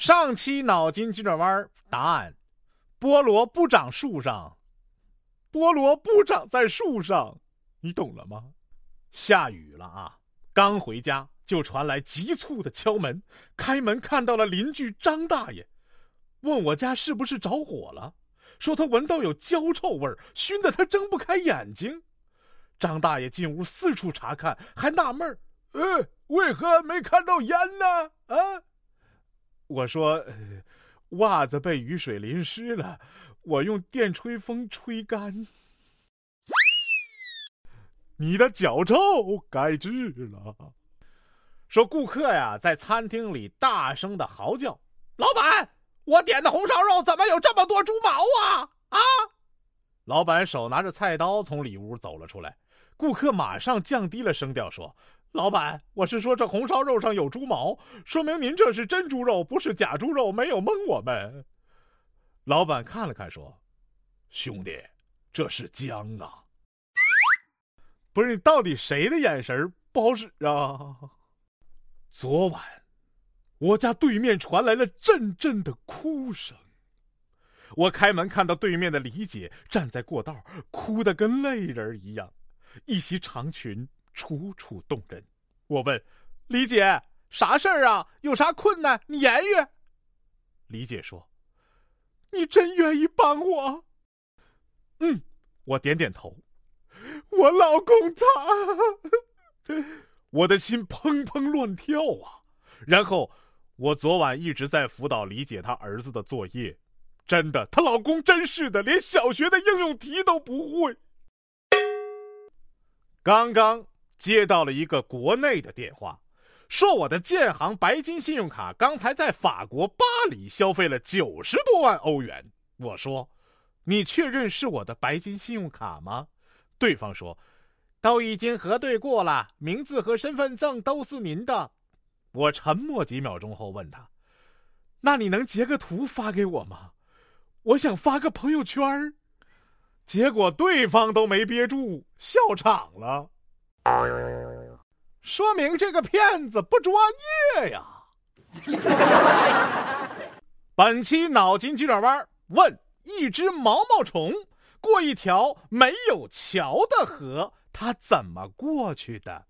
上期脑筋急转弯答案：菠萝不长树上，菠萝不长在树上，你懂了吗？下雨了啊！刚回家就传来急促的敲门，开门看到了邻居张大爷，问我家是不是着火了，说他闻到有焦臭味熏得他睁不开眼睛。张大爷进屋四处查看，还纳闷儿：“呃，为何没看到烟呢？”啊，我说：“袜子被雨水淋湿了，我用电吹风吹干。”你的脚臭该治了。说顾客呀，在餐厅里大声的嚎叫：“老板，我点的红烧肉怎么有这么多猪毛啊？”啊！老板手拿着菜刀从里屋走了出来。顾客马上降低了声调说：“老板，我是说这红烧肉上有猪毛，说明您这是真猪肉，不是假猪肉，没有蒙我们。”老板看了看说：“兄弟，这是姜啊！不是你到底谁的眼神不好使啊？”昨晚，我家对面传来了阵阵的哭声。我开门看到对面的李姐站在过道，哭得跟泪人一样。一袭长裙，楚楚动人。我问李姐：“啥事儿啊？有啥困难？你言语。”李姐说：“你真愿意帮我？”嗯，我点点头。我老公他，我的心砰砰乱跳啊！然后我昨晚一直在辅导李姐她儿子的作业，真的，她老公真是的，连小学的应用题都不会。刚刚接到了一个国内的电话，说我的建行白金信用卡刚才在法国巴黎消费了九十多万欧元。我说：“你确认是我的白金信用卡吗？”对方说：“都已经核对过了，名字和身份证都是您的。”我沉默几秒钟后问他：“那你能截个图发给我吗？我想发个朋友圈。”结果对方都没憋住，笑场了，说明这个骗子不专业呀。本期脑筋急转弯问：一只毛毛虫过一条没有桥的河，它怎么过去的？